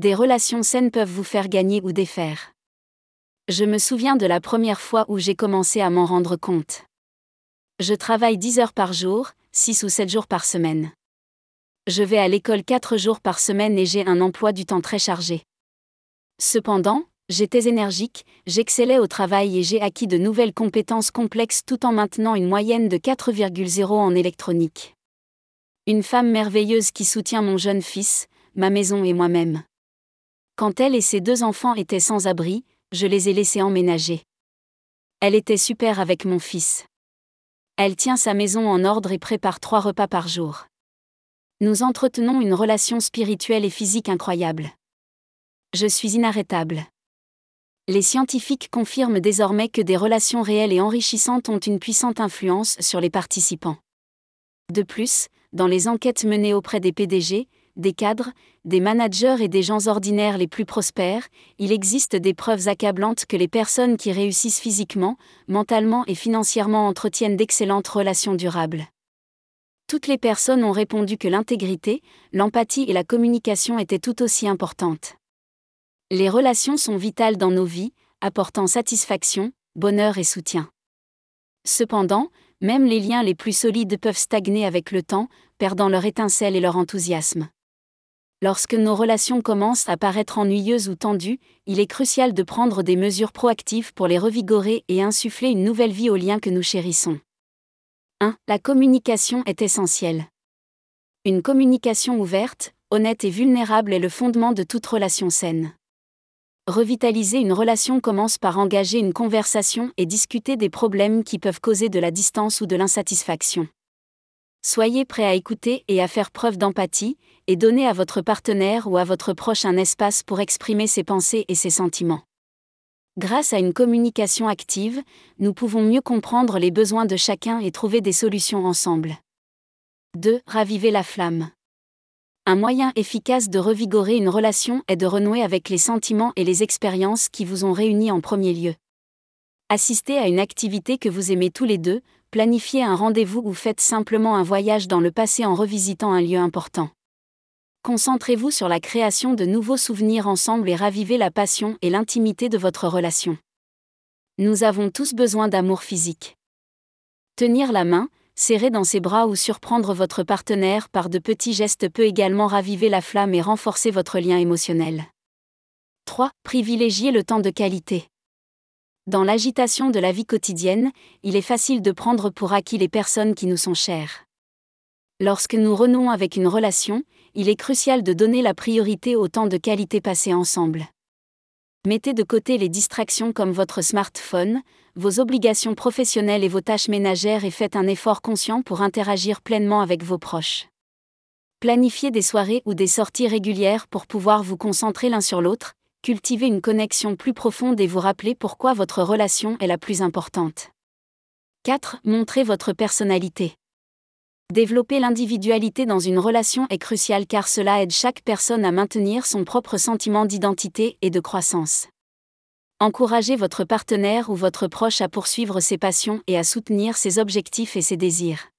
Des relations saines peuvent vous faire gagner ou défaire. Je me souviens de la première fois où j'ai commencé à m'en rendre compte. Je travaille 10 heures par jour, 6 ou 7 jours par semaine. Je vais à l'école 4 jours par semaine et j'ai un emploi du temps très chargé. Cependant, j'étais énergique, j'excellais au travail et j'ai acquis de nouvelles compétences complexes tout en maintenant une moyenne de 4,0 en électronique. Une femme merveilleuse qui soutient mon jeune fils, ma maison et moi-même. Quand elle et ses deux enfants étaient sans abri, je les ai laissés emménager. Elle était super avec mon fils. Elle tient sa maison en ordre et prépare trois repas par jour. Nous entretenons une relation spirituelle et physique incroyable. Je suis inarrêtable. Les scientifiques confirment désormais que des relations réelles et enrichissantes ont une puissante influence sur les participants. De plus, dans les enquêtes menées auprès des PDG, des cadres, des managers et des gens ordinaires les plus prospères, il existe des preuves accablantes que les personnes qui réussissent physiquement, mentalement et financièrement entretiennent d'excellentes relations durables. Toutes les personnes ont répondu que l'intégrité, l'empathie et la communication étaient tout aussi importantes. Les relations sont vitales dans nos vies, apportant satisfaction, bonheur et soutien. Cependant, même les liens les plus solides peuvent stagner avec le temps, perdant leur étincelle et leur enthousiasme. Lorsque nos relations commencent à paraître ennuyeuses ou tendues, il est crucial de prendre des mesures proactives pour les revigorer et insuffler une nouvelle vie aux liens que nous chérissons. 1. La communication est essentielle. Une communication ouverte, honnête et vulnérable est le fondement de toute relation saine. Revitaliser une relation commence par engager une conversation et discuter des problèmes qui peuvent causer de la distance ou de l'insatisfaction. Soyez prêt à écouter et à faire preuve d'empathie, et donnez à votre partenaire ou à votre proche un espace pour exprimer ses pensées et ses sentiments. Grâce à une communication active, nous pouvons mieux comprendre les besoins de chacun et trouver des solutions ensemble. 2. Raviver la flamme. Un moyen efficace de revigorer une relation est de renouer avec les sentiments et les expériences qui vous ont réunis en premier lieu. Assistez à une activité que vous aimez tous les deux, planifiez un rendez-vous ou faites simplement un voyage dans le passé en revisitant un lieu important. Concentrez-vous sur la création de nouveaux souvenirs ensemble et ravivez la passion et l'intimité de votre relation. Nous avons tous besoin d'amour physique. Tenir la main, serrer dans ses bras ou surprendre votre partenaire par de petits gestes peut également raviver la flamme et renforcer votre lien émotionnel. 3. Privilégiez le temps de qualité. Dans l'agitation de la vie quotidienne, il est facile de prendre pour acquis les personnes qui nous sont chères. Lorsque nous renouons avec une relation, il est crucial de donner la priorité au temps de qualité passé ensemble. Mettez de côté les distractions comme votre smartphone, vos obligations professionnelles et vos tâches ménagères et faites un effort conscient pour interagir pleinement avec vos proches. Planifiez des soirées ou des sorties régulières pour pouvoir vous concentrer l'un sur l'autre, cultiver une connexion plus profonde et vous rappeler pourquoi votre relation est la plus importante. 4. Montrez votre personnalité. Développer l'individualité dans une relation est crucial car cela aide chaque personne à maintenir son propre sentiment d'identité et de croissance. Encouragez votre partenaire ou votre proche à poursuivre ses passions et à soutenir ses objectifs et ses désirs.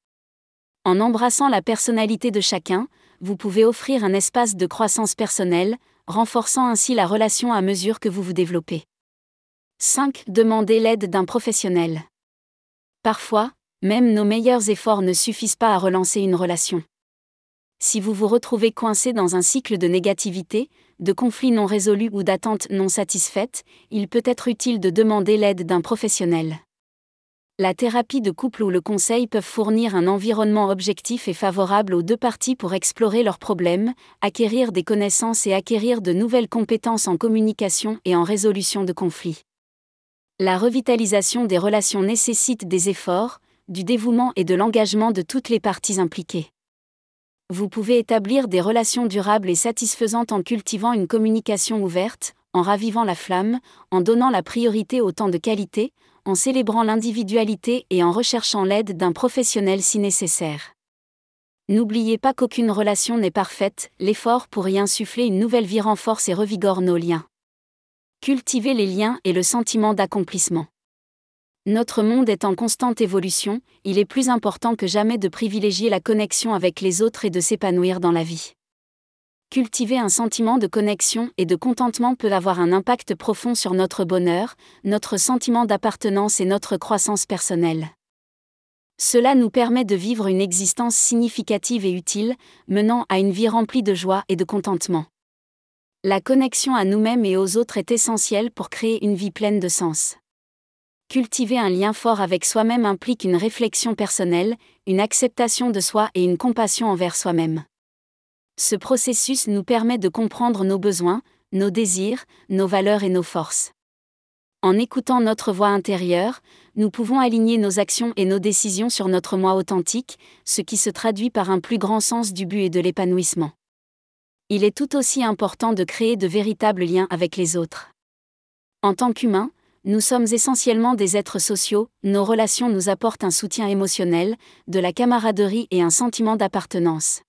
En embrassant la personnalité de chacun, vous pouvez offrir un espace de croissance personnelle, renforçant ainsi la relation à mesure que vous vous développez. 5. Demandez l'aide d'un professionnel. Parfois, même nos meilleurs efforts ne suffisent pas à relancer une relation. Si vous vous retrouvez coincé dans un cycle de négativité, de conflits non résolus ou d'attentes non satisfaites, il peut être utile de demander l'aide d'un professionnel. La thérapie de couple ou le conseil peuvent fournir un environnement objectif et favorable aux deux parties pour explorer leurs problèmes, acquérir des connaissances et acquérir de nouvelles compétences en communication et en résolution de conflits. La revitalisation des relations nécessite des efforts, du dévouement et de l'engagement de toutes les parties impliquées. Vous pouvez établir des relations durables et satisfaisantes en cultivant une communication ouverte, en ravivant la flamme, en donnant la priorité au temps de qualité, en célébrant l'individualité et en recherchant l'aide d'un professionnel si nécessaire. N'oubliez pas qu'aucune relation n'est parfaite, l'effort pour y insuffler une nouvelle vie renforce et revigore nos liens. Cultivez les liens et le sentiment d'accomplissement. Notre monde est en constante évolution, il est plus important que jamais de privilégier la connexion avec les autres et de s'épanouir dans la vie. Cultiver un sentiment de connexion et de contentement peut avoir un impact profond sur notre bonheur, notre sentiment d'appartenance et notre croissance personnelle. Cela nous permet de vivre une existence significative et utile, menant à une vie remplie de joie et de contentement. La connexion à nous-mêmes et aux autres est essentielle pour créer une vie pleine de sens. Cultiver un lien fort avec soi-même implique une réflexion personnelle, une acceptation de soi et une compassion envers soi-même. Ce processus nous permet de comprendre nos besoins, nos désirs, nos valeurs et nos forces. En écoutant notre voix intérieure, nous pouvons aligner nos actions et nos décisions sur notre moi authentique, ce qui se traduit par un plus grand sens du but et de l'épanouissement. Il est tout aussi important de créer de véritables liens avec les autres. En tant qu'humains, nous sommes essentiellement des êtres sociaux, nos relations nous apportent un soutien émotionnel, de la camaraderie et un sentiment d'appartenance.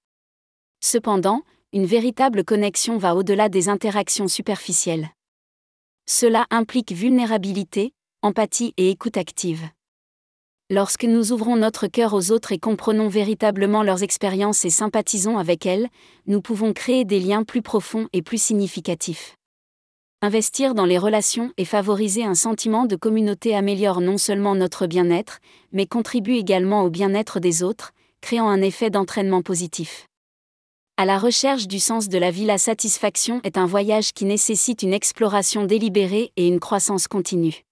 Cependant, une véritable connexion va au-delà des interactions superficielles. Cela implique vulnérabilité, empathie et écoute active. Lorsque nous ouvrons notre cœur aux autres et comprenons véritablement leurs expériences et sympathisons avec elles, nous pouvons créer des liens plus profonds et plus significatifs. Investir dans les relations et favoriser un sentiment de communauté améliore non seulement notre bien-être, mais contribue également au bien-être des autres, créant un effet d'entraînement positif. À la recherche du sens de la vie, la satisfaction est un voyage qui nécessite une exploration délibérée et une croissance continue.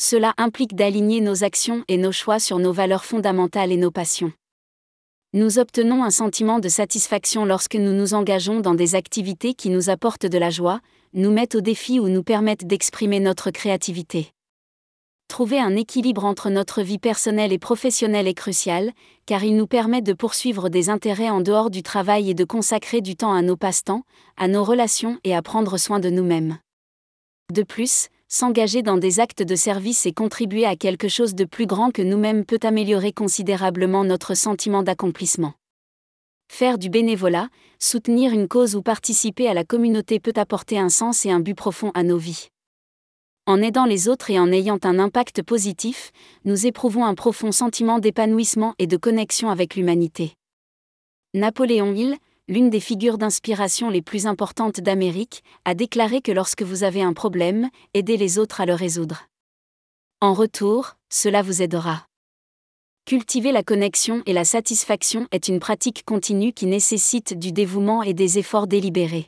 Cela implique d'aligner nos actions et nos choix sur nos valeurs fondamentales et nos passions. Nous obtenons un sentiment de satisfaction lorsque nous nous engageons dans des activités qui nous apportent de la joie, nous mettent au défi ou nous permettent d'exprimer notre créativité. Trouver un équilibre entre notre vie personnelle et professionnelle est crucial, car il nous permet de poursuivre des intérêts en dehors du travail et de consacrer du temps à nos passe-temps, à nos relations et à prendre soin de nous-mêmes. De plus, s'engager dans des actes de service et contribuer à quelque chose de plus grand que nous-mêmes peut améliorer considérablement notre sentiment d'accomplissement. Faire du bénévolat, soutenir une cause ou participer à la communauté peut apporter un sens et un but profond à nos vies. En aidant les autres et en ayant un impact positif, nous éprouvons un profond sentiment d'épanouissement et de connexion avec l'humanité. Napoléon Hill, l'une des figures d'inspiration les plus importantes d'Amérique, a déclaré que lorsque vous avez un problème, aidez les autres à le résoudre. En retour, cela vous aidera. Cultiver la connexion et la satisfaction est une pratique continue qui nécessite du dévouement et des efforts délibérés.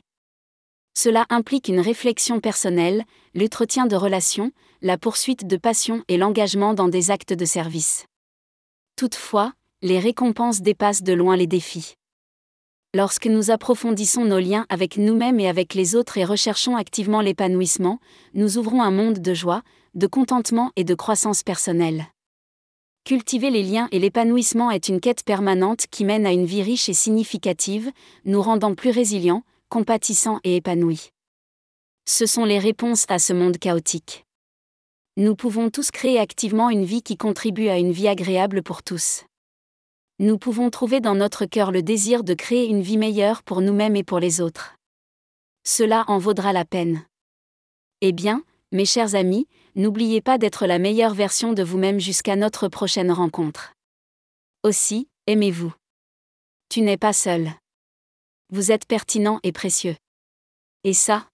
Cela implique une réflexion personnelle, l'entretien de relations, la poursuite de passion et l'engagement dans des actes de service. Toutefois, les récompenses dépassent de loin les défis. Lorsque nous approfondissons nos liens avec nous-mêmes et avec les autres et recherchons activement l'épanouissement, nous ouvrons un monde de joie, de contentement et de croissance personnelle. Cultiver les liens et l'épanouissement est une quête permanente qui mène à une vie riche et significative, nous rendant plus résilients, compatissant et épanoui. Ce sont les réponses à ce monde chaotique. Nous pouvons tous créer activement une vie qui contribue à une vie agréable pour tous. Nous pouvons trouver dans notre cœur le désir de créer une vie meilleure pour nous-mêmes et pour les autres. Cela en vaudra la peine. Eh bien, mes chers amis, n'oubliez pas d'être la meilleure version de vous-même jusqu'à notre prochaine rencontre. Aussi, aimez-vous. Tu n'es pas seul vous êtes pertinent et précieux. Et ça,